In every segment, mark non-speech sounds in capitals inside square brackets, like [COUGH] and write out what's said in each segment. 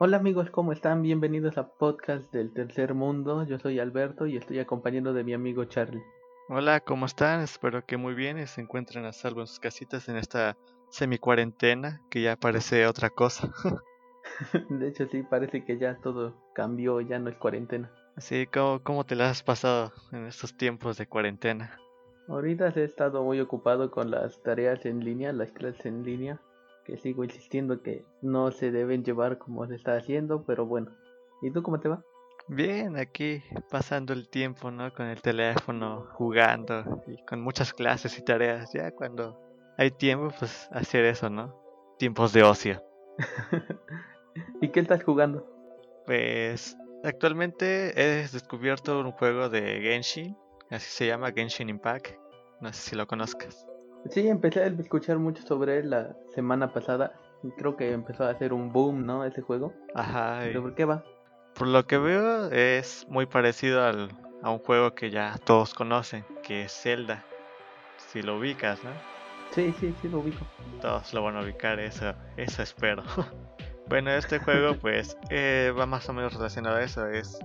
Hola amigos, ¿cómo están? Bienvenidos a Podcast del Tercer Mundo. Yo soy Alberto y estoy acompañado de mi amigo Charlie. Hola, ¿cómo están? Espero que muy bien y se encuentren a salvo en sus casitas en esta semi-cuarentena que ya parece otra cosa. [LAUGHS] [LAUGHS] de hecho, sí, parece que ya todo cambió, ya no es cuarentena. Sí, ¿cómo, cómo te la has pasado en estos tiempos de cuarentena? Ahorita he estado muy ocupado con las tareas en línea, las clases en línea que sigo insistiendo que no se deben llevar como se está haciendo, pero bueno. ¿Y tú cómo te va? Bien, aquí pasando el tiempo, ¿no? Con el teléfono, jugando y con muchas clases y tareas. Ya cuando hay tiempo, pues hacer eso, ¿no? Tiempos de ocio. [LAUGHS] ¿Y qué estás jugando? Pues actualmente he descubierto un juego de Genshin, así se llama Genshin Impact. No sé si lo conozcas. Sí, empecé a escuchar mucho sobre él la semana pasada. Creo que empezó a hacer un boom, ¿no? Ese juego. Ajá. ¿Pero por qué va? Por lo que veo, es muy parecido al, a un juego que ya todos conocen, que es Zelda. Si lo ubicas, ¿no? Sí, sí, sí lo ubico. Todos lo van a ubicar, eso, eso espero. [LAUGHS] bueno, este juego, pues, eh, va más o menos relacionado a eso. Es,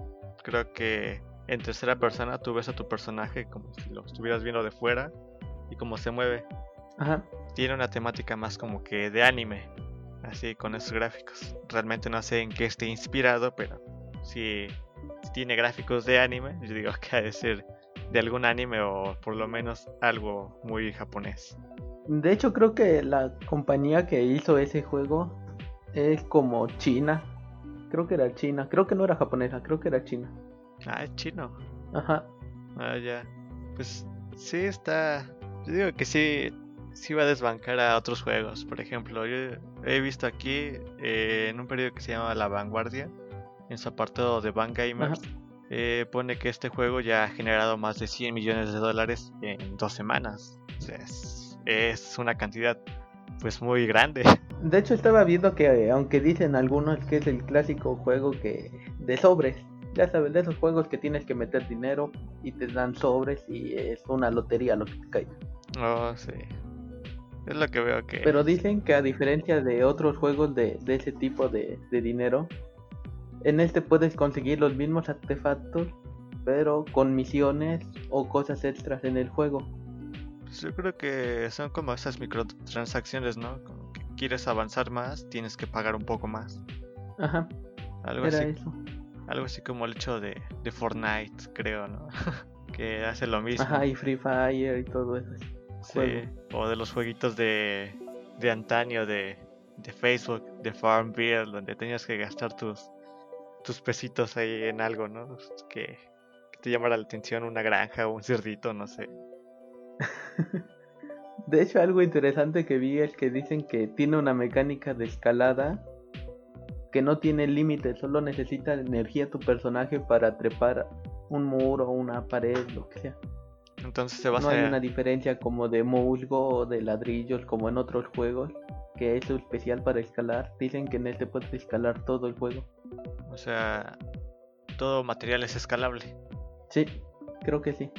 creo que en tercera persona tú ves a tu personaje como si lo estuvieras viendo de fuera y cómo se mueve. Ajá. Tiene una temática más como que de anime, así con esos gráficos. Realmente no sé en qué esté inspirado, pero si, tiene gráficos de anime, yo digo que ha de ser de algún anime o por lo menos algo muy japonés. De hecho creo que la compañía que hizo ese juego es como China. Creo que era China. Creo que no era japonesa, creo que era China. Ah, es chino. Ajá. Ah, ya. Pues sí está yo digo que sí, sí va a desbancar a otros juegos. Por ejemplo, yo he visto aquí eh, en un periodo que se llama La Vanguardia, en su apartado de Van Gamers, eh, pone que este juego ya ha generado más de 100 millones de dólares en dos semanas. es, es, una cantidad pues muy grande. [LAUGHS] De hecho estaba viendo que aunque dicen algunos que es el clásico juego que de sobres, ya sabes, de esos juegos que tienes que meter dinero y te dan sobres y es una lotería lo que te cae. Oh, sí. Es lo que veo que... Pero dicen que a diferencia de otros juegos de, ese tipo de, dinero, en este puedes conseguir los mismos artefactos, pero con misiones o cosas extras en el juego. Pues yo creo que son como esas microtransacciones, ¿no? Como que quieres avanzar más, tienes que pagar un poco más. Ajá. Algo Era eso. Algo así como el hecho de, de Fortnite, creo, ¿no? [LAUGHS] que hace lo mismo. Ajá, y Free Fire y todo eso. Sí, o de los jueguitos de, de antaño de, de Facebook, de Farmville, donde tenías que gastar tus, tus pesitos ahí en algo, ¿no? Que, que te llamara la atención una granja o un cerdito, no sé. [LAUGHS] de hecho, algo interesante que vi es que dicen que tiene una mecánica de escalada que no tiene límite, solo necesita energía tu personaje para trepar un muro, una pared, lo que sea. Entonces se va No hay una diferencia como de musgo o de ladrillos como en otros juegos, que es especial para escalar. Dicen que en este puedes escalar todo el juego. O sea, todo material es escalable. Sí, creo que sí.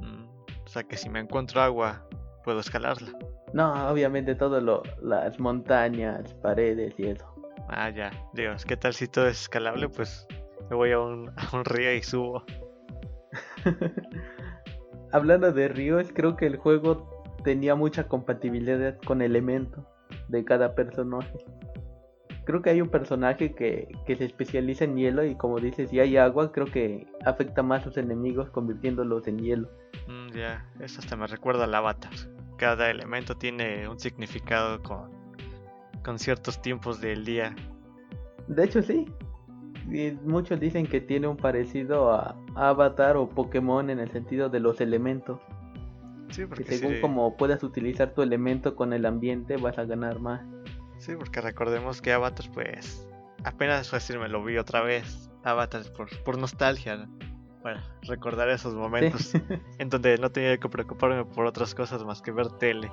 Mm, o sea que si me encuentro agua, puedo escalarla. No, obviamente todo lo, las montañas, paredes y eso. Ah, ya. Dios, ¿qué tal si todo es escalable? Pues me voy a un, [LAUGHS] a un río y subo. [LAUGHS] Hablando de ríos, creo que el juego tenía mucha compatibilidad con elementos de cada personaje. Creo que hay un personaje que, se especializa en hielo y como dices, si hay agua, creo que afecta más a sus enemigos convirtiéndolos en hielo. Mm, ya, eso hasta me recuerda al avatar. Cada elemento tiene un significado con, con ciertos tiempos del día. De hecho sí, muchos dicen que tiene un parecido a Avatar o Pokémon en el sentido de los elementos. Sí, porque que según como puedas utilizar tu elemento con el ambiente vas a ganar más. Sí, porque recordemos que Avatar pues apenas fue me lo vi otra vez. Avatar por, por nostalgia. Bueno, recordar esos momentos [LAUGHS] en donde no tenía que preocuparme por otras cosas más que ver tele.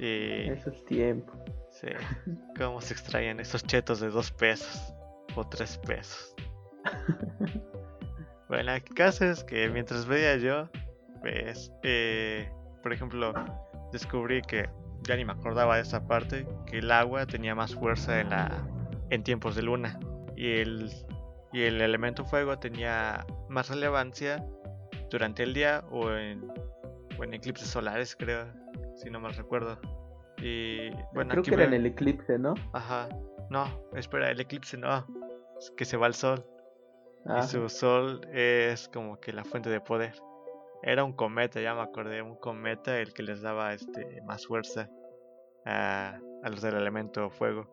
Y... Esos tiempos. Sí, cómo se extraían esos chetos de dos pesos o tres pesos. [LAUGHS] bueno, el caso es que mientras veía yo, pues, eh, por ejemplo, descubrí que ya ni me acordaba de esa parte, que el agua tenía más fuerza en la, en tiempos de luna. Y el, y el elemento fuego tenía más relevancia durante el día o en, o en eclipses solares, creo, si no mal recuerdo. Y bueno, Creo que era en el eclipse, ¿no? Ajá. No, espera, el eclipse no. Que se va el sol. Ah, Y su sol es como que la fuente de poder. Era un cometa, ya me acordé, un cometa el que les daba este más fuerza a, a los del elemento fuego.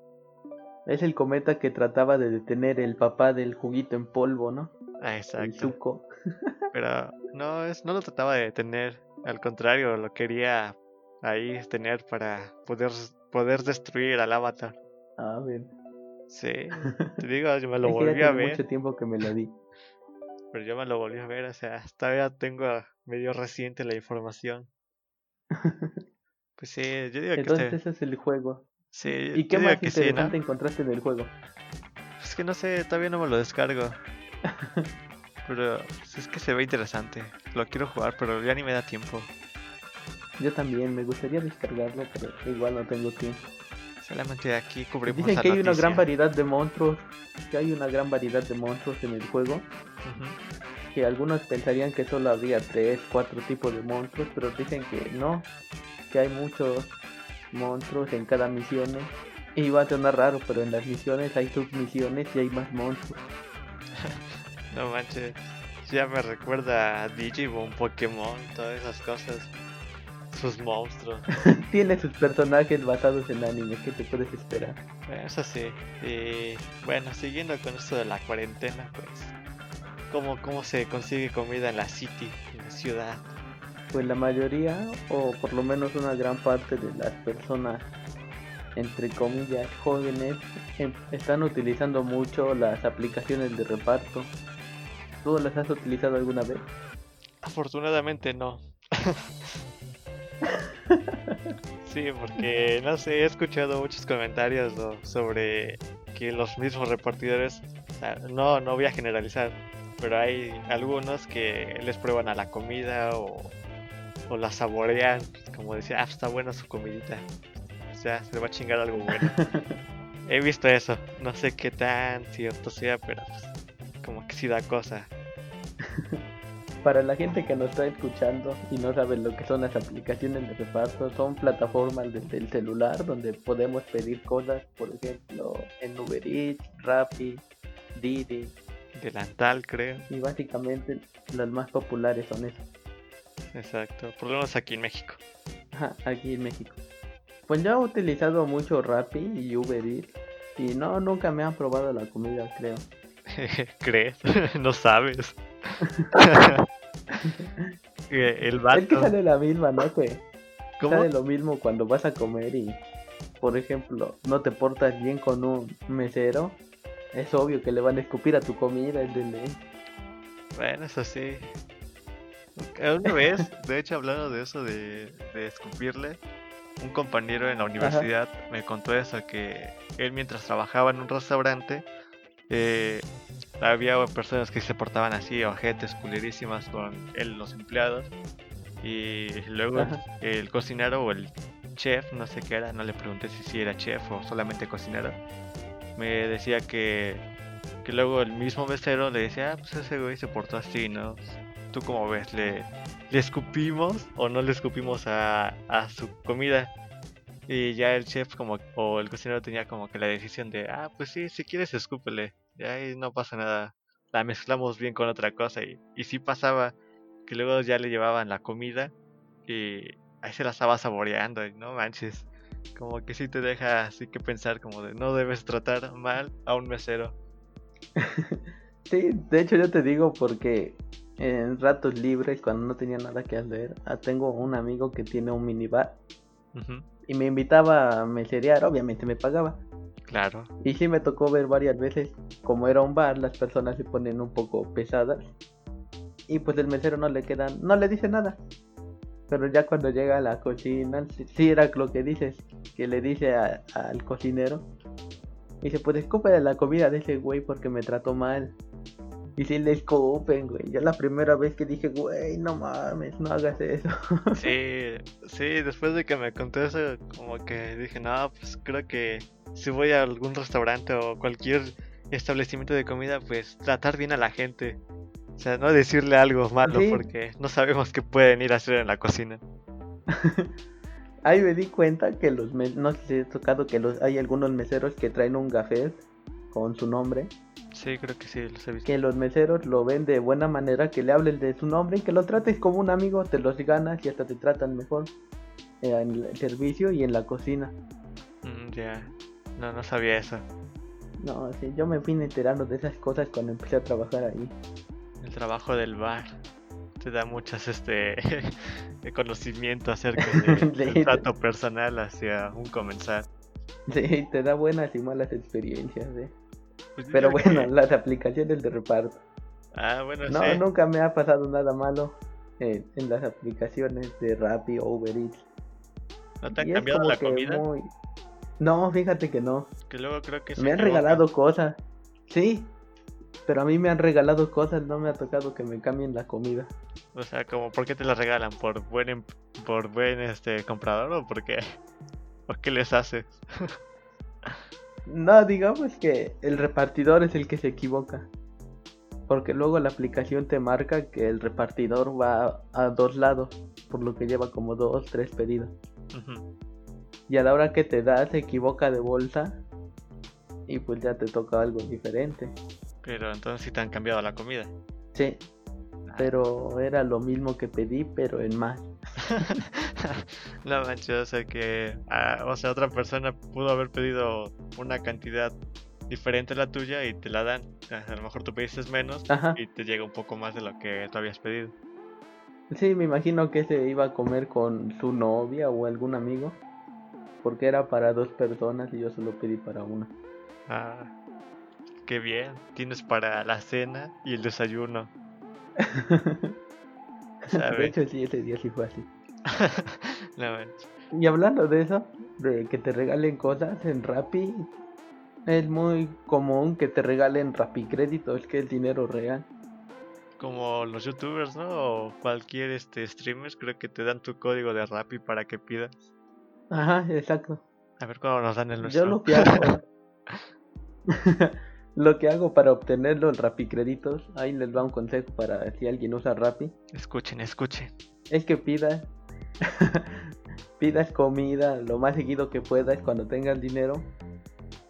Es el cometa que trataba de detener el papá del juguito en polvo, ¿no? Ah, El exacto. Zuko. [LAUGHS] Pero no es, no lo trataba de detener, al contrario, lo quería ahí tener para poder, poder destruir al avatar. A ver. Sí, [LAUGHS] te digo, yo me lo volví a ver. mucho tiempo que me lo di. Pero yo me lo volví a ver, o sea, todavía tengo medio reciente la información. [LAUGHS] Pues sí, yo digo que Entonces ese es el juego. Sí, ¿Y qué más que sí, ¿no? interesante encontraste en el juego? Es que no sé, todavía no me lo descargo. [LAUGHS] Pero pues, es que se ve interesante. Lo quiero jugar, pero ya ni me da tiempo. Yo también, me gustaría descargarlo, pero igual no tengo tiempo. Solamente aquí cubrimos Dicen la que hay una gran variedad de monstruos, que hay una gran variedad de monstruos en el juego, que algunos pensarían que solo habría tres, cuatro tipos de monstruos, pero dicen que no, que hay muchos monstruos en cada misión. Y va a sonar raro, pero en las misiones hay submisiones y hay más monstruos. [LAUGHS] No manches. Ya me recuerda a Digimon, Pokémon, todas esas cosas. Sus monstruos. [LAUGHS] Tiene sus personajes basados en anime, ¿qué te puedes esperar? Eso sí. Y bueno, siguiendo con esto de la cuarentena, pues. ¿Cómo, cómo se consigue comida en la city, en la ciudad? Pues la mayoría, o por lo menos una gran parte de las personas, entre comillas, jóvenes, em- están utilizando mucho las aplicaciones de reparto. ¿Tú las has utilizado alguna vez? Afortunadamente no. [LAUGHS] [LAUGHS] sí, porque no sé, he escuchado muchos comentarios ¿no? sobre que los mismos repartidores, no, no voy a generalizar, pero hay algunos que les prueban a la comida o, o la saborean, como decía, ah, está buena su comidita. O sea, se le va a chingar algo bueno. [LAUGHS] He visto eso, no sé qué tan cierto sea, pero pues, como que sí da cosa. [LAUGHS] Para la gente que nos está escuchando y no sabe lo que son las aplicaciones de reparto, son plataformas desde el celular donde podemos pedir cosas, por ejemplo, en Uber Eats, Rappi, Didi, Delantal, creo. y básicamente las más populares son esas. Exacto, por lo menos aquí en México. Ajá, aquí en México. Pues yo he utilizado mucho Rappi y Uber Eats y no, nunca me han probado la comida, creo. [LAUGHS] ¿Crees? [LAUGHS] no sabes. [LAUGHS] Eh, El Es que vato. sale la misma, ¿no? Que ¿Cómo? sale lo mismo cuando vas a comer y, por ejemplo, no te portas bien con un mesero. Es obvio que le van a escupir a tu comida, ley. Bueno, eso sí. Una vez, de hecho, hablando de eso de, de escupirle, un compañero en la universidad me contó eso, que él mientras trabajaba en un restaurante, eh, había personas que se portaban así, ojetes, culerísimas con él, los empleados, y luego el, cocinero o el chef, no sé qué era, no le pregunté si sí era chef o solamente cocinero, me decía que, que luego el mismo mesero le decía, ah, pues ese güey se portó así, ¿no? ¿Tú cómo ves? ¿Le, le escupimos o no le escupimos a, a su comida? Y ya el chef como o el cocinero tenía como que la decisión de, ah, pues sí, si quieres escúpele, ya ahí no pasa nada. La mezclamos bien con otra cosa y, y sí pasaba que luego ya le llevaban la comida y ahí se la estaba saboreando y no manches. Como que sí te deja así que pensar como de no debes tratar mal a un mesero. [LAUGHS] Sí, de hecho yo te digo porque en ratos libres, cuando no tenía nada que hacer, ah, tengo un amigo que tiene un minibar y me invitaba a meserear, obviamente me pagaba. Claro. Y sí me tocó ver varias veces, como era un bar, las personas se ponen un poco pesadas. Y pues el mesero no le queda, no le dice nada. Pero ya cuando llega a la cocina, sí, era lo que dices, que le dice al cocinero. Dice, pues escúpele la comida de ese güey porque me trató mal. Y si le escupen, güey. Yo la primera vez que dije, güey, no mames, no hagas eso. [LAUGHS] Sí, sí, después de que me conté eso, como que dije, no, pues creo que si voy a algún restaurante o cualquier establecimiento de comida, pues tratar bien a la gente. O sea, no decirle algo malo Sí. porque no sabemos qué pueden ir a hacer en la cocina. [LAUGHS] Ahí me di cuenta que los no sé si he tocado que los hay algunos meseros que traen un gafet con su nombre, Sí, creo que sí, los he visto. que los meseros lo ven de buena manera, que le hables de su nombre que lo trates como un amigo, te los ganas y hasta te tratan mejor eh, en el servicio y en la cocina. Mm, ya, no, no sabía eso. No, sí, yo me fui enterando de esas cosas cuando empecé a trabajar ahí. El trabajo del bar te da muchas este [LAUGHS] de conocimiento acerca [LAUGHS] de- Sí. trato personal hacia un comensal. Sí, te da buenas y malas experiencias, ¿eh? Pues Pero bueno, que- las aplicaciones de reparto. Ah, bueno, No, sí. nunca me ha pasado nada malo en las aplicaciones de Rappi o Uber Eats. ¿No te han cambiado la comida? muy- No, fíjate que no. Que luego creo que se Me han regalado cosas. Sí, pero a mí me han regalado cosas, no me ha tocado que me cambien la comida. O sea, como, ¿por qué te la regalan? ¿Por buen, em- por buen este comprador o por qué? [LAUGHS] ¿O qué les haces? [LAUGHS] No, digamos que el repartidor es el que se equivoca. Porque luego la aplicación te marca que el repartidor va a dos lados, por lo que lleva como dos, tres pedidos. Y a la hora que te da se equivoca de bolsa y pues ya te toca algo diferente. Pero entonces sí te han cambiado la comida. Sí, Ah. pero era lo mismo que pedí, pero en más. [LAUGHS] [LAUGHS] no manches, o sea que, ah, o sea, otra persona pudo haber pedido una cantidad diferente a la tuya y te la dan. A lo mejor tú pediste menos Ajá. y te llega un poco más de lo que tú habías pedido. Sí, me imagino que se iba a comer con su novia o algún amigo. Porque era para dos personas y yo solo pedí para una. Ah, qué bien. Tienes para la cena y el desayuno. [LAUGHS] de hecho, sí, ese día sí fue así. No. Y hablando de eso, de que te regalen cosas en Rappi, es muy común que te regalen Rappi créditos, que es dinero real. Como los youtubers, ¿no? O cualquier este streamers, creo que te dan tu código de Rappi para que pidas. Ajá, exacto. A ver cuándo nos dan el nuestro. Yo lo que hago, [LAUGHS] lo que hago para obtener los Rappi créditos, ahí les va un consejo para si alguien usa Rappi, Escuchen, escuchen. es que pidas, [LAUGHS] pidas comida lo más seguido que puedas cuando tengas dinero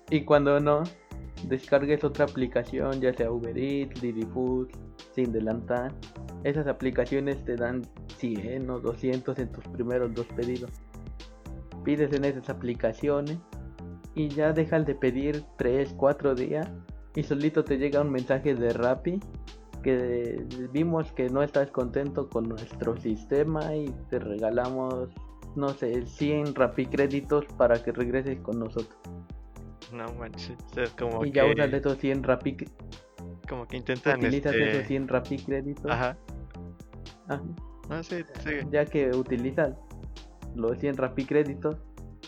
y cuando no, descargues otra aplicación, ya sea Uber Eats, Didi Food, sin delantar. Esas aplicaciones te dan 100 o 200 en tus primeros dos pedidos. Pides en esas aplicaciones y ya dejas de pedir 3, 4 días y solito te llega un mensaje de Rappi que vimos que no estás contento con nuestro sistema y te regalamos no sé 100 Rappi créditos para que regreses con nosotros No manches. es como y ya usas esos 100 Rappi como que intentan utilizas este... esos 100 Rappi créditos Ajá. Ajá. No, sí, sí. ya que utilizas los 100 Rappi créditos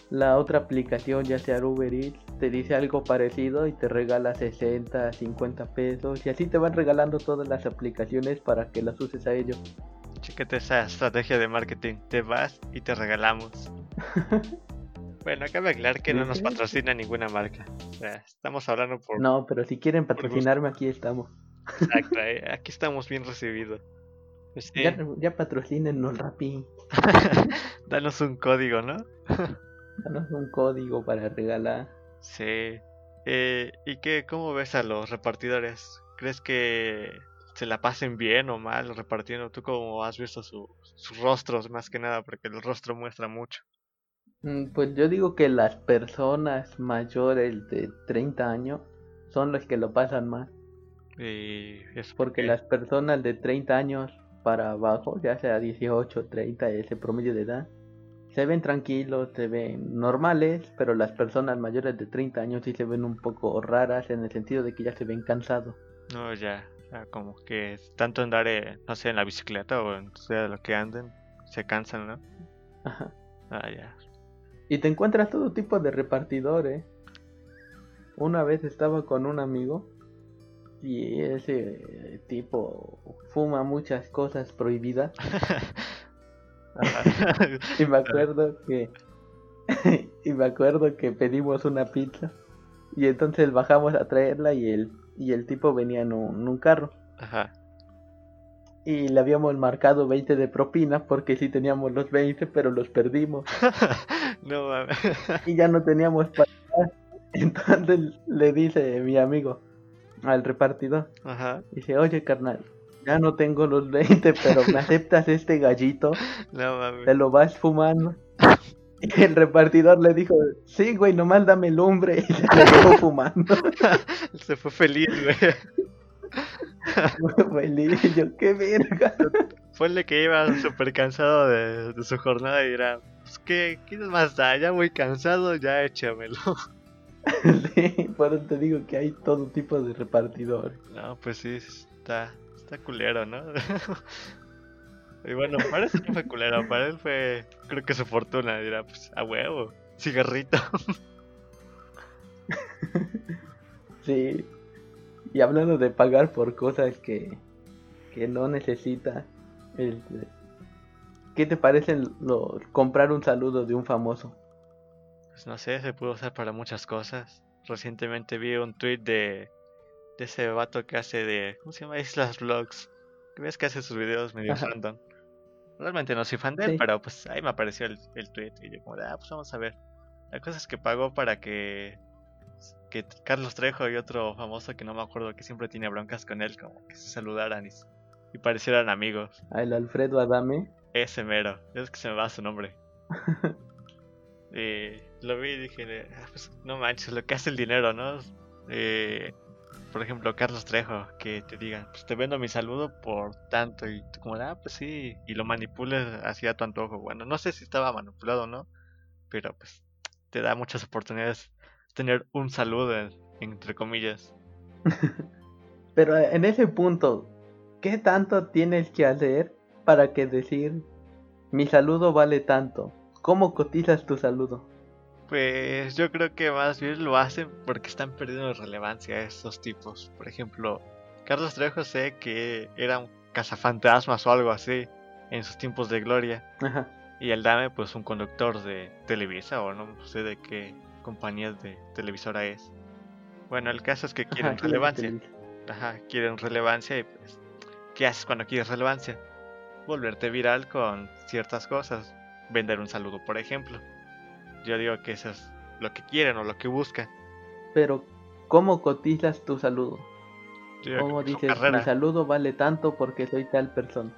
la otra aplicación ya sea Uber Eats te dice algo parecido y te regala 60 50 pesos y así te van regalando todas las aplicaciones para que las uses a ellos Chécate esa estrategia de marketing. Te vas y te regalamos. [LAUGHS] bueno, cabe aclarar que no nos patrocina ninguna marca. O sea, estamos hablando por... no pero si quieren patrocinarme aquí estamos Exacto, [LAUGHS] aquí estamos bien recibidos. Pues sí, ya, ya patrocínenos Rappi [LAUGHS] danos un código, ¿no? danos un código para regalar Sí. Eh, ¿Y qué, cómo ves a los repartidores? ¿Crees que se la pasen bien o mal repartiendo? ¿Tú cómo has visto su- sus rostros más que nada? Porque el rostro muestra mucho. Mm, Pues yo digo que las personas mayores de 30 años son los que lo pasan más. Y es Porque las personas de 30 años para abajo, ya sea 18, 30, ese promedio de edad, se ven tranquilos, se ven normales, pero las personas mayores de 30 años sí se ven un poco raras en el sentido de que ya se ven cansados. No, ya, ya como que tanto andar, eh, no sé, en la bicicleta o en sea lo que anden, se cansan, ¿no? Ajá. Ah, ya. Y te encuentras todo tipo de repartidores. Una vez estaba con un amigo Y ese tipo fuma muchas cosas prohibidas. [LAUGHS] [LAUGHS] y me acuerdo que [LAUGHS] y me acuerdo que pedimos una pizza y entonces bajamos a traerla y el y el tipo venía en un, carro. Ajá. Y le habíamos marcado 20 de propina porque sí teníamos los 20, pero los perdimos. [LAUGHS] no mames. y ya no teníamos para Entonces le dice mi amigo al repartidor. Ajá. Dice, "Oye, carnal, ya no tengo los 20, pero me aceptas este gallito. [LAUGHS] No mames. Te lo vas fumando. Y el repartidor le dijo, sí, güey, nomás dame lumbre. [LAUGHS] Y se quedó fumando. [LAUGHS] se fue feliz, güey. feliz, yo, qué verga. Fue el que iba súper cansado de, su jornada y era, pues, ¿qué, ¿qué más da? Ya muy cansado, ya échamelo. sí, por eso te digo que hay todo tipo de repartidores. No, pues sí, está, está culero, ¿no? [LAUGHS] y bueno, para eso no fue culero, para él fue, creo que su fortuna, dirá, pues a huevo, cigarrito. [LAUGHS] sí, y hablando de pagar por cosas que, que no necesita, ¿qué te parece lo, comprar un saludo de un famoso? Pues no sé, se puede usar para muchas cosas. Recientemente vi un tweet de de ese vato que hace de. ¿Cómo se llama? Islas Vlogs. Que ves que hace sus videos medio random. Realmente no soy fan de él, pero pues ahí me apareció el, el tweet. Y yo, como de, ah, pues vamos a ver. La cosa es que pagó para que. Que Carlos Trejo y otro famoso que no me acuerdo que siempre tiene broncas con él, como que se saludaran y, parecieran amigos. ¿A el Alfredo Adame? Ese mero. Es que se me va su nombre. y [LAUGHS] lo vi y dije, ah, pues no manches, lo que hace el dinero, ¿no? Eh, por ejemplo, Carlos Trejo, que te digan, pues te vendo mi saludo por tanto, y como, ah, pues sí, y lo manipules hacia tu antojo. Bueno, no sé si estaba manipulado o no, pero pues te da muchas oportunidades tener un saludo, entre comillas. [LAUGHS] pero en ese punto, ¿qué tanto tienes que hacer para que decir, mi saludo vale tanto? ¿Cómo cotizas tu saludo? Pues yo creo que más bien lo hacen porque están perdiendo relevancia esos tipos. Por ejemplo, Carlos Trejo sé que era un cazafantasmas o algo así en sus tiempos de gloria. Y el Dame, pues un conductor de Televisa o no sé de qué compañía de televisora es. Bueno, el caso es que quieren relevancia. Ajá, quieren relevancia y pues, ¿qué haces cuando quieres relevancia? Volverte viral con ciertas cosas. Vender un saludo, por ejemplo. Yo digo que eso es lo que quieren o lo que buscan. Pero, ¿cómo cotizas tu saludo? ¿Cómo dices, mi saludo vale tanto porque soy tal persona?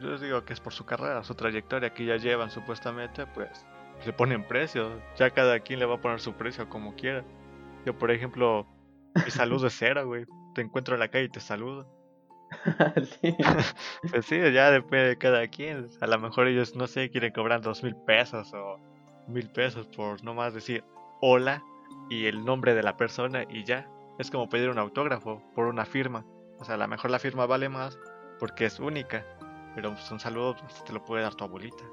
Yo les digo que es por su carrera, su trayectoria que ya llevan supuestamente, pues le ponen precio. Ya cada quien le va a poner su precio como quiera. Yo, por ejemplo, mi saludo es cero, güey. Te encuentro en la calle y te saludo. [LAUGHS] [LAUGHS] pues sí, ya depende de cada quien. A lo mejor ellos, no sé, quieren cobrar dos mil pesos o mil pesos por nomás decir hola y el nombre de la persona y ya. Es como pedir un autógrafo por una firma. O sea, a lo mejor la firma vale más porque es única. Pero pues, un saludo pues, te lo puede dar tu abuelita.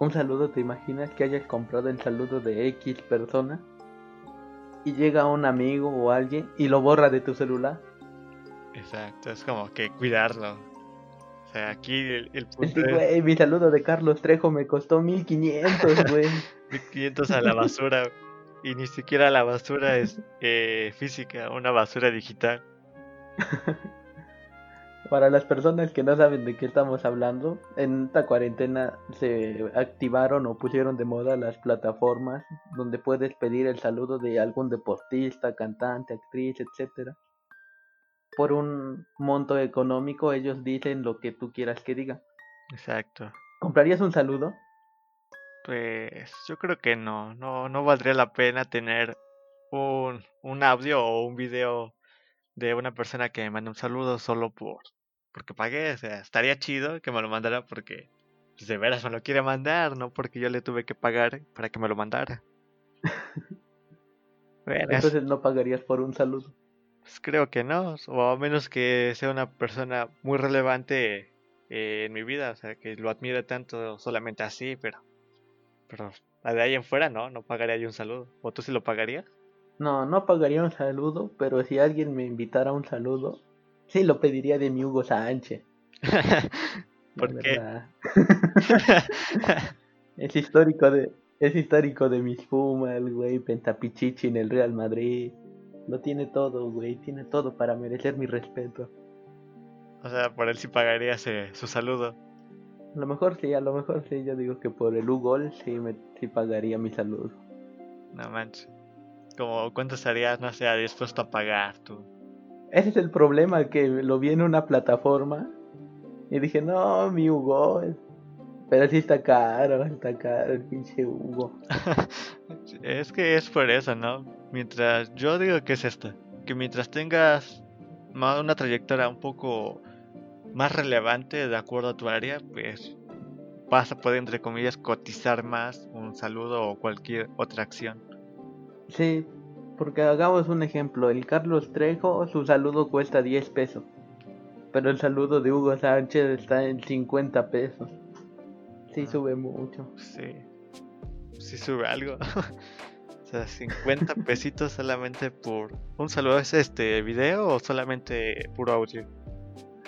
Un saludo, ¿te imaginas que hayas comprado el saludo de X persona? Y llega un amigo o alguien y lo borra de tu celular. Exacto, es como que cuidarlo aquí el, [LAUGHS] punto mi saludo de Carlos Trejo me costó 1500, güey. [LAUGHS] 1500 a la basura. y ni siquiera la basura es eh, física, una basura digital. [LAUGHS] Para las personas que no saben de qué estamos hablando, en esta cuarentena se activaron o pusieron de moda las plataformas donde puedes pedir el saludo de algún deportista, cantante, actriz, etcétera por un monto económico ellos dicen lo que tú quieras que diga. Exacto. ¿Comprarías un saludo? Pues yo creo que no, no, no valdría la pena tener un, un audio o un video de una persona que me mande un saludo solo por porque pagué, o sea, estaría chido que me lo mandara porque pues, de veras me lo quiere mandar, no porque yo le tuve que pagar para que me lo mandara. [LAUGHS] Entonces no pagarías por un saludo. Pues creo que no, o a menos que sea una persona muy relevante eh, en mi vida, o sea, que lo admire tanto solamente así, pero, pero de ahí en fuera no, no pagaría yo un saludo. ¿O tú sí lo pagarías? No, no pagaría un saludo, pero si alguien me invitara a un saludo, sí lo pediría de mi Hugo Sánchez. [LAUGHS] ¿Por qué? [LAUGHS] es histórico de es histórico de mis Pumas, güey, Pentapichichi en el Real Madrid. Lo tiene todo, güey, tiene todo para merecer mi respeto. O sea, por él sí pagaría su saludo. A lo mejor sí, a lo mejor sí, yo digo que por el Hugo sí, me, sí pagaría mi saludo. No manches. Como cuánto estarías, no sé, dispuesto a pagar tú. Ese es el problema, que lo vi en una plataforma y dije, no, mi Hugo. Pero sí está caro, está caro el pinche Hugo. [LAUGHS] es que es por eso, ¿no? Mientras, yo digo que es esto, que mientras tengas una trayectoria un poco más relevante de acuerdo a tu área, pues vas a poder, entre comillas, cotizar más un saludo o cualquier otra acción. Sí, porque hagamos un ejemplo. El Carlos Trejo, su saludo cuesta 10 pesos. Pero el saludo de Hugo Sánchez está en 50 pesos. Sí, ah. sube mucho. Sí. Sí sube algo. [LAUGHS] o sea, 50 pesitos solamente por un saludo. ¿Es este video o solamente puro audio?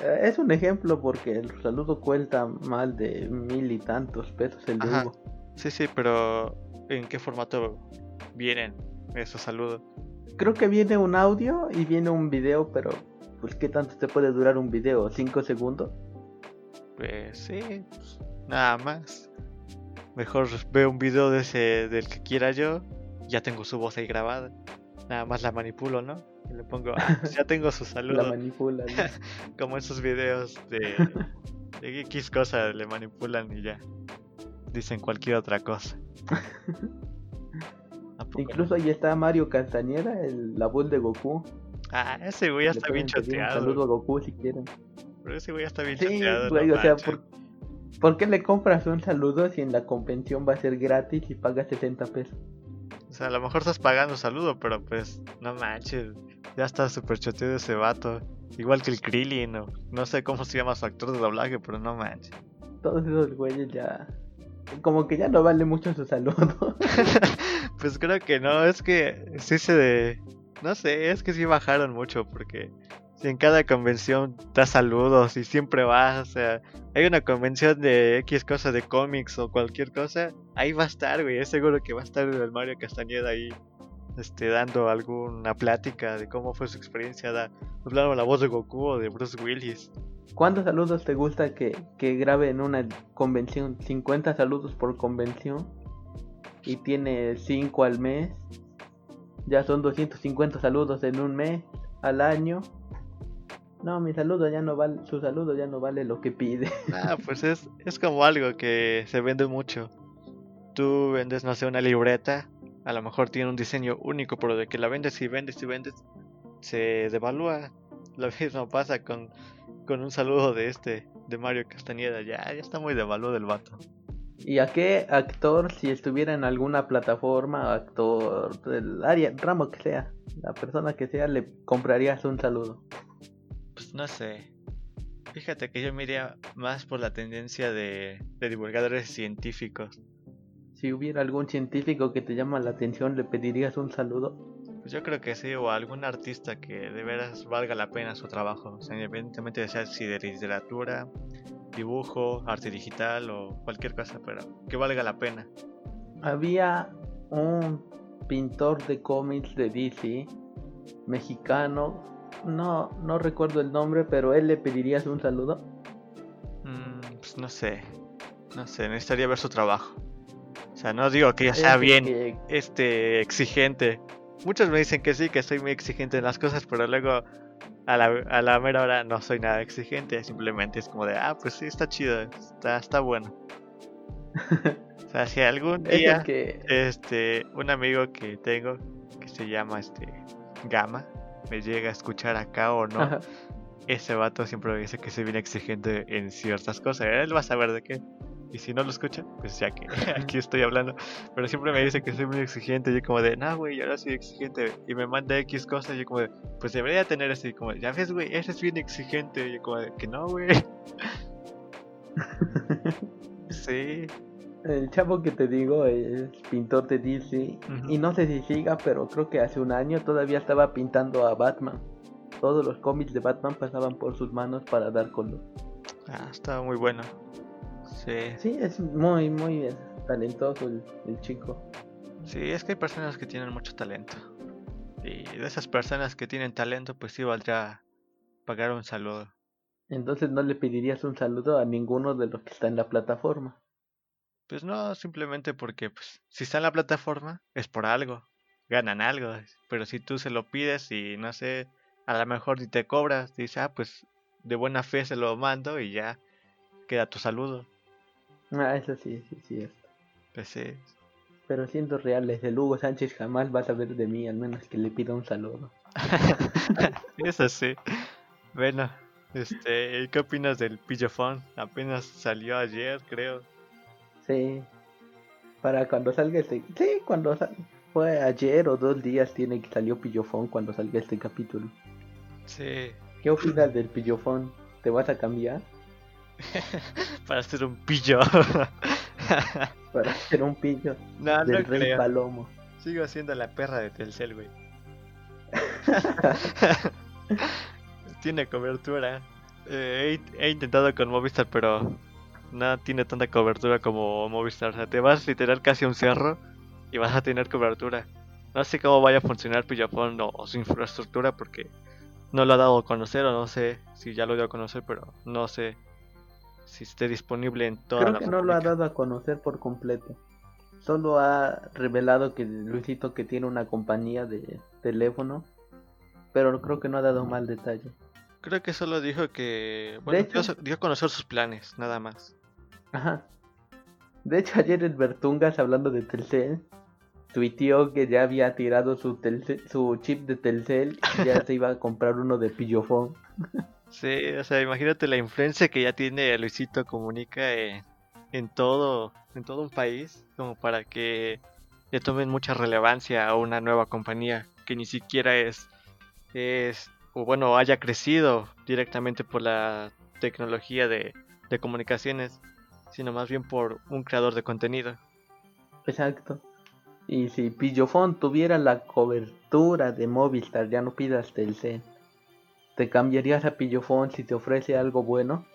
Eh, es un ejemplo porque el saludo cuesta más de mil y tantos pesos el de Hugo. Sí, sí, pero ¿en qué formato vienen esos saludos? Creo que viene un audio y viene un video, pero pues ¿qué tanto te puede durar un video? ¿5 segundos? Pues sí, pues, nada más. Mejor veo un video de ese del que quiera yo, ya tengo su voz ahí grabada. Nada más la manipulo, ¿no? Y le pongo, ah, pues [LAUGHS] [LAUGHS] ya tengo su saludo. La manipula. [LAUGHS] Como esos videos de, de X cosa le manipulan y ya. Dicen cualquier otra cosa. Incluso ahí está Mario Castañeda, el, la voz de Goku. Ah, ese güey ya está bien choteado. Saludo a Goku si quieren. Pero ese güey ya está bien sí, choteado. Güey, o sea, ¿por, ¿por, qué le compras un saludo si en la convención va a ser gratis y pagas 60 pesos? O sea, a lo mejor estás pagando saludo, pero pues, no manches. Ya está súper choteado ese vato. Igual que el Krillin, no, no sé cómo se llama su actor de doblaje, pero no manches. Todos esos güeyes ya como que ya no vale mucho su saludo. [LAUGHS] pues creo que no, es que sí se de... No sé, es que sí bajaron mucho porque si en cada convención da saludos y siempre vas, o sea, hay una convención de X cosas de cómics o cualquier cosa, ahí va a estar, güey, es seguro que va a estar el Mario Castañeda ahí este, dando alguna plática de cómo fue su experiencia, da, hablando la voz de Goku o de Bruce Willis. ¿Cuántos saludos te gusta que, que grabe en una convención? ¿50 saludos por convención? Y tiene 5 al mes. Ya son 250 saludos en un mes al año. No, mi saludo ya no vale, su saludo ya no vale lo que pide. [LAUGHS] Ah, pues es, es como algo que se vende mucho. Tú vendes, no sé, una libreta a lo mejor tiene un diseño único, pero de que la vendes y vendes y vendes, se devalúa. [LAUGHS] Lo mismo pasa con, con un saludo de este, de Mario Castañeda. Ya, ya está muy devaluado el vato. ¿Y a qué actor, si estuviera en alguna plataforma, actor del área, ramo que sea, la persona que sea, le comprarías un saludo? Pues no sé. Fíjate que yo me iría más por la tendencia de, de divulgadores científicos si hubiera algún científico que te llama la atención, ¿le pedirías un saludo? Pues yo creo que sí, o algún artista que de veras valga la pena su trabajo, o sea, independientemente de sea si de literatura, dibujo, arte digital o cualquier cosa, pero que valga la pena. Había un pintor de cómics de DC, mexicano, no, no recuerdo el nombre, pero él le pedirías un saludo. Mm, pues no sé, no sé, necesitaría ver su trabajo. O sea, no digo que ya sea bien este exigente. Muchos me dicen que sí, que soy muy exigente en las cosas, pero luego a la, a la mera hora no soy nada exigente. Simplemente es como de, ah, pues sí, está chido, está, está bueno. o sea, si algún [LAUGHS] día este, un amigo que tengo que se llama este Gama me llega a escuchar acá o no, ese vato siempre me dice que soy bien exigente en ciertas cosas. Él va a saber de qué. Y si no lo escucha, pues ya que [LAUGHS] aquí estoy hablando. Pero siempre me dice que soy muy exigente. Yo como de, no, güey, no soy exigente. Y me manda X cosas. Yo como de, pues debería tener así. Como, ya ves, güey, eres bien exigente. Yo como de, que no, güey. [LAUGHS] sí. El chavo que te digo es pintor de DC. Y no sé si siga, pero creo que hace un año todavía estaba pintando a Batman. Todos los cómics de Batman pasaban por sus manos para dar color. Ah, estaba muy bueno. Sí. Sí, es muy, muy talentoso el, el chico. Sí, es que hay personas que tienen mucho talento. Y de esas personas que tienen talento, pues sí valdría pagar un saludo. Entonces no le pedirías un saludo a ninguno de los que está en la plataforma. Pues no, simplemente porque pues, si está en la plataforma es por algo, ganan algo. Pero si tú se lo pides y no sé, a lo mejor ni te cobras, dices, ah, pues de buena fe se lo mando y ya queda tu saludo. Ah, eso sí, sí, sí. es. Pues sí. Pero siendo reales, el Hugo Sánchez jamás va a saber de mí, al menos que le pida un saludo. [LAUGHS] Eso sí. Bueno, este, ¿y ¿qué opinas del pillofón? Apenas salió ayer, creo. Sí. Para cuando salga este... Sí, cuando sal... Fue ayer o dos días tiene que salió Pillofón cuando salga este capítulo. Sí, ¿Qué opinas del Pillofón? ¿Te vas a cambiar? [LAUGHS] para ser un pillo. [LAUGHS] Para ser un pillo no, no del Rey creo. Palomo. Sigo siendo la perra de Telcel, güey. [LAUGHS] tiene cobertura. Eh, he, he intentado con Movistar, pero no tiene tanta cobertura como Movistar. O sea, te vas literal casi a un cerro y vas a tener cobertura. No sé cómo vaya a funcionar Pillafón o, o su infraestructura porque no lo ha dado a conocer o no sé si ya lo dio a conocer, pero no sé si esté disponible en toda Creo la que no lo ha dado a conocer por completo. Solo ha revelado que Luisito que tiene una compañía de teléfono. Pero creo que no ha dado mal detalle. Creo que solo dijo que. Bueno, hecho- dio, dio a conocer sus planes, nada más. Ajá. De hecho, ayer el Bertungas, hablando de Telcel, tuiteó que ya había tirado su, Telcel- su chip de Telcel y ya [LAUGHS] se iba a comprar uno de Pillofón. Sí, o sea, imagínate la influencia que ya tiene Luisito Comunica en, todo, en todo un país, como para que le tomen mucha relevancia a una nueva compañía que ni siquiera es, es, o bueno, haya crecido directamente por la tecnología de, de comunicaciones, sino más bien por un creador de contenido. Exacto. Y si Pillofón tuviera la cobertura de Movistar, ya no pidas Telcel. ¿Te cambiarías a Pillofón si te ofrece algo bueno?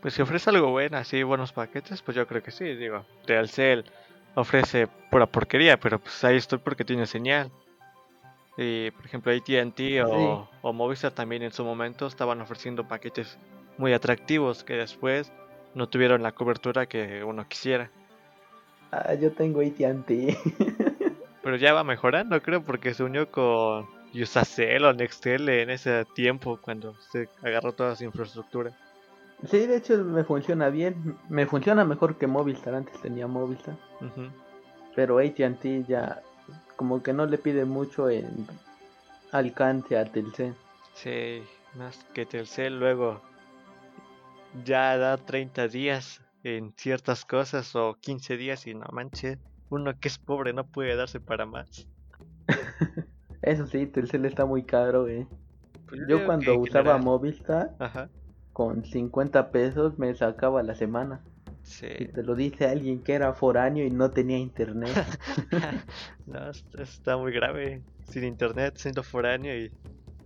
Pues si ofrece algo bueno, así buenos paquetes, pues yo creo que sí, digo. Telcel ofrece pura porquería, pero pues ahí estoy porque tiene señal. Y por ejemplo AT&T o, o Movistar también en su momento estaban ofreciendo paquetes muy atractivos que después no tuvieron la cobertura que uno quisiera. Ah, yo tengo AT&T. [LAUGHS] Pero ya va mejorando, creo, porque se unió con Usacell o Nextel en ese tiempo cuando se agarró toda su infraestructura. sí, de hecho me funciona bien. Me funciona mejor que Movistar. Antes tenía Movistar. Ujú. Pero AT&T ya como que no le pide mucho en alcance a Telcel. Sí, más que Telcel luego ya da 30 días en ciertas cosas o 15 días y no manches, uno que es pobre no puede darse para más. [LAUGHS] Eso sí, Telcel está muy caro, eh. Pues Yo cuando usaba general- Movistar, Ajá, con 50 pesos me sacaba la semana. Y sí. te lo dice alguien que era foráneo y no tenía internet. [LAUGHS] no, es- está muy grave. Sin internet, siendo foráneo y,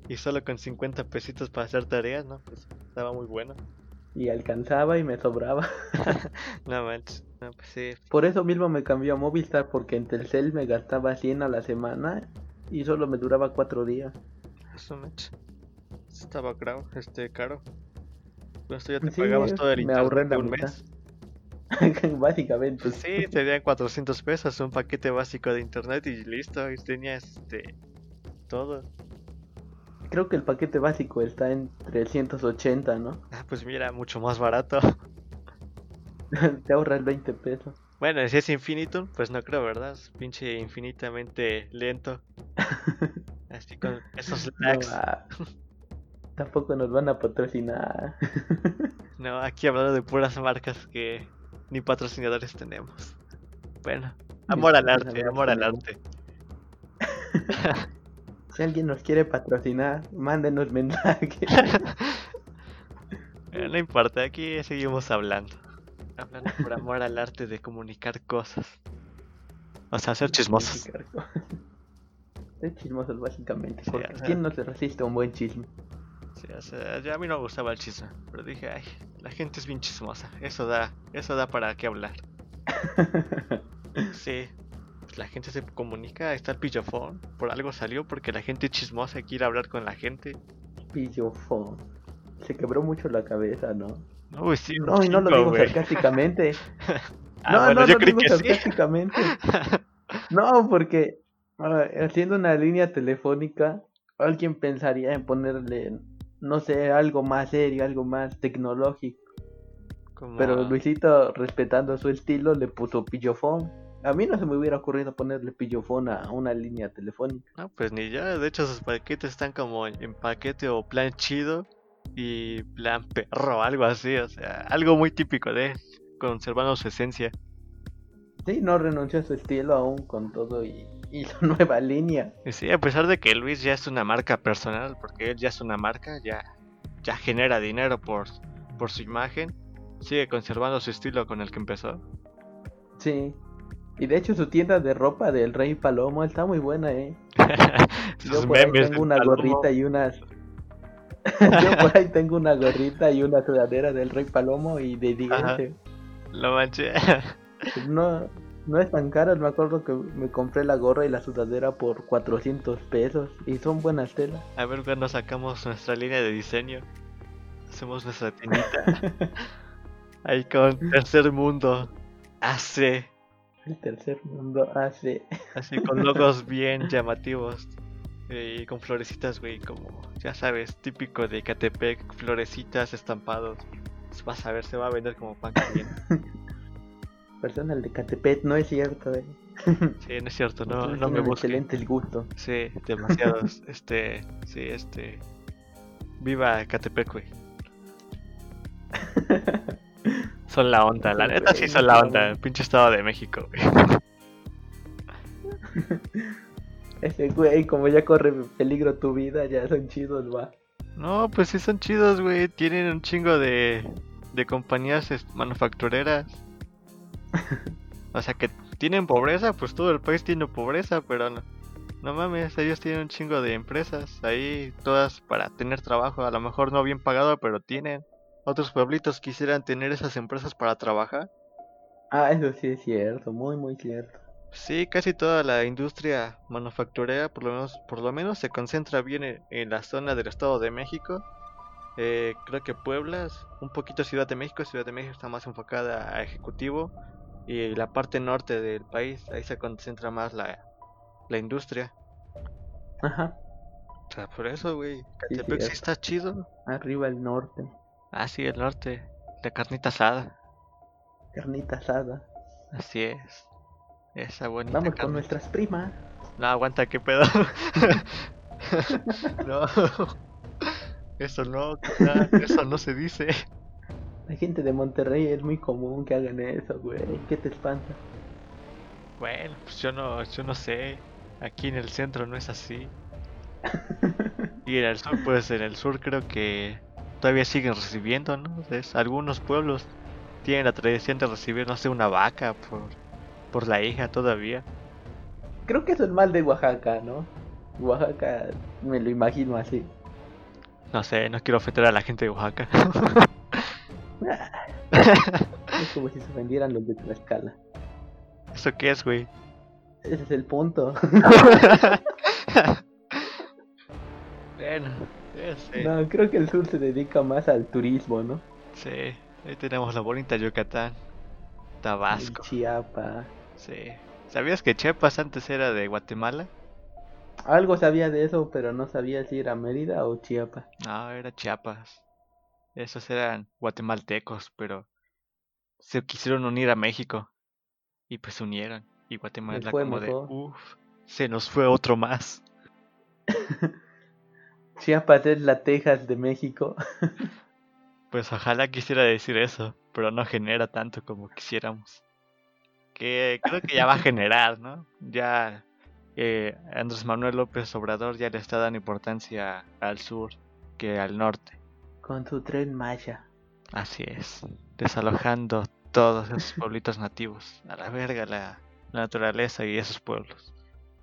y solo con 50 pesitos para hacer tareas, ¿no? Pues estaba muy bueno. y alcanzaba y me sobraba. [LAUGHS] [LAUGHS] No manches, no, pues sí. Por eso mismo me cambió a Movistar, porque en Telcel me gastaba 100 a la semana y solo me duraba 4 días. Eso manches. Estaba caro, este caro. Con esto ya te Sí, pagabas todo el me ahorré la un mitad. mes. [LAUGHS] Básicamente. Sí, serían 400 pesos, un paquete básico de internet y listo, y tenías este todo. Creo que el paquete básico está en 380, ¿no? Ah, pues mira, mucho más barato. [LAUGHS] Te ahorras 20 pesos. Bueno, si es Infinitum, pues no creo, ¿verdad? Es pinche infinitamente lento. [LAUGHS] Así con esos lags. tampoco nos van a patrocinar. [LAUGHS] No, aquí hablando de puras marcas que ni patrocinadores tenemos. Bueno, amor al arte, amor al arte. [LAUGHS] Si alguien nos quiere patrocinar, mándenos mensaje. Eh, no importa, aquí seguimos hablando. Hablando por amor al arte de comunicar cosas. O sea, ser chismosos. [LAUGHS] Ser chismosos, básicamente. Sí, porque. ¿Quién no se resiste a un buen chisme? Sí, o sea, ya a mí no me gustaba el chisme, pero dije, ay, la gente es bien chismosa. Eso da, eso da para qué hablar. [LAUGHS] Sí, pues la gente se comunica, está el pillofón. Por algo salió, porque la gente chismosa quiere hablar con la gente. Pillofón. Se quebró mucho la cabeza, ¿no? No, pues sí, No, y no lo digo güey. sarcásticamente. [LAUGHS] Ah, no, bueno, no yo lo creí digo que sí. sarcásticamente. [LAUGHS] No, porque ah, haciendo una línea telefónica, alguien pensaría en ponerle, no sé, algo más serio, algo más tecnológico. Como- Pero Luisito, respetando su estilo, le puso pillofón. A mí no se me hubiera ocurrido ponerle pillofón a una línea telefónica. No, pues ni ya. De hecho, sus paquetes están como en paquete o plan chido y plan perro, algo así. O sea, algo muy típico de él, conservando su esencia. Sí, no renunció a su estilo aún con todo y, y la [LAUGHS] nueva línea. Sí, a pesar de que Luis ya es una marca personal, porque él ya es una marca, ya, ya genera dinero por, por su imagen, sigue conservando su estilo con el que empezó. Sí. Y de hecho su tienda de ropa del Rey Palomo está muy buena, eh. [LAUGHS] Yo por ahí tengo una Palomo. gorrita y unas... [LAUGHS] Yo por ahí tengo una gorrita y una sudadera del Rey Palomo y de. 10. Lo manché. No, no es tan caro, me acuerdo que me compré la gorra y la sudadera por 400 pesos y son buenas telas. A ver cuando sacamos nuestra línea de diseño. Hacemos nuestra tiendita. [LAUGHS] Ahí con Tercer Mundo. AC. El tercer mundo hace... Así con logos [LAUGHS] bien llamativos. Y con florecitas, güey, como ya sabes, típico de Catepec, florecitas estampados. Pues Vas a ver, se va a vender como pan caliente. [LAUGHS] Persona el de Catepet, no es cierto, eh. [LAUGHS] Sí, no es cierto, no, Ustedes no me busquen. excelente el gusto. Sí, demasiados. [LAUGHS] este, sí, este. Viva Catepec, güey. Son la onda, la neta sí son la no, onda. no. Pinche estado de México, güey. Ese güey, como ya corre peligro tu vida, ya son chidos, va. No, pues sí son chidos, güey. Tienen un chingo de, de compañías manufactureras. [LAUGHS] O sea que tienen pobreza, pues todo el país tiene pobreza, pero no, no mames, ellos tienen un chingo de empresas ahí, todas para tener trabajo, a lo mejor no bien pagado, pero tienen. Otros pueblitos quisieran tener esas empresas para trabajar. Ah, eso sí es cierto, muy, muy cierto. Sí, casi toda la industria manufacturera, por lo menos, por lo menos se concentra bien en, en la zona del Estado de México. Eh, creo que Puebla, un poquito Ciudad de México, Ciudad de México está más enfocada a ejecutivo y la parte norte del país, ahí se concentra más la, la industria. Ajá, O sea, por eso, güey, Catepec sí está chido. arriba el norte, Ah, sí, el norte, la carnita asada, carnita asada. así es. Esa Vamos con nuestras primas. No, aguanta, qué pedo. [LAUGHS] no. Eso no, eso no se dice. La gente de Monterrey es muy común que hagan eso, güey. ¿Qué te espanta? Bueno, pues yo no, yo no sé. Aquí en el centro no es así. [LAUGHS] Y en el sur, pues en el sur creo que todavía siguen recibiendo, ¿no? Es- algunos pueblos tienen la tradición de recibir, no sé, una vaca por, por la hija todavía. Creo que es mal de Oaxaca, ¿no? Oaxaca me lo imagino así. No sé, no quiero ofender a la gente de Oaxaca. [LAUGHS] Es como si se ofendieran los de Tlaxcala. ¿Eso qué es, güey? Ese es el punto. [LAUGHS] bueno, sé. No, creo que el sur se dedica más al turismo, ¿no? Sí, ahí tenemos la bonita Yucatán, El Tabasco. Chiapas. Sí. ¿Sabías que Chiapas antes era de Guatemala? Algo sabía de eso, pero no sabía si era Mérida o Chiapas. No, era Chiapas. Esos eran guatemaltecos, pero se quisieron unir a México. Y pues se unieron. Y Guatemala fue como mejor. de, uff, se nos fue otro más. [LAUGHS] Chiapas es la Texas de México. [LAUGHS] Pues ojalá quisiera decir eso, pero no genera tanto como quisiéramos. Que creo que ya va a generar, ¿no? Ya eh, Andrés Manuel López Obrador ya le está dando importancia al sur que al norte. Con su tren Maya. Así es, desalojando todos esos pueblitos nativos. A la verga la, la naturaleza y esos pueblos.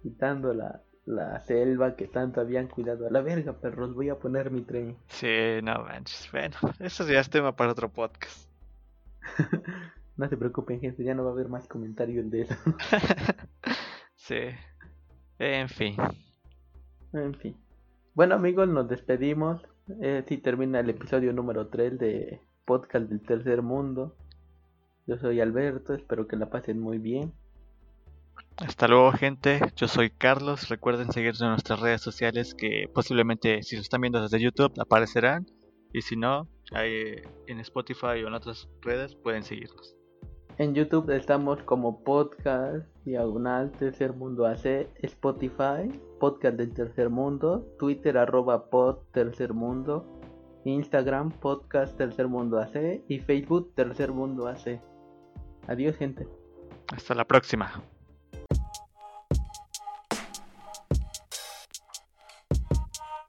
Quitando la, la selva que tanto habían cuidado. A la verga, perros, voy a poner mi tren. Sí, no manches. Bueno, eso ya es tema para otro podcast. [LAUGHS] no se preocupen, gente, ya no va a haber más comentarios de eso. [LAUGHS] sí. En fin. En fin. Bueno, amigos, nos despedimos. Eh, si termina el episodio número 3 de Podcast del Tercer Mundo. Yo soy Alberto, espero que la pasen muy bien. Hasta luego gente, yo soy Carlos, recuerden seguirnos en nuestras redes sociales que posiblemente si lo están viendo desde YouTube aparecerán y si no, ahí en Spotify o en otras redes pueden seguirnos. En YouTube estamos como podcast diagonal tercer mundo AC, Spotify, podcast del tercer mundo, Twitter arroba pod tercer mundo, Instagram podcast tercer mundo AC y Facebook tercer mundo AC. Adiós gente. Hasta la próxima.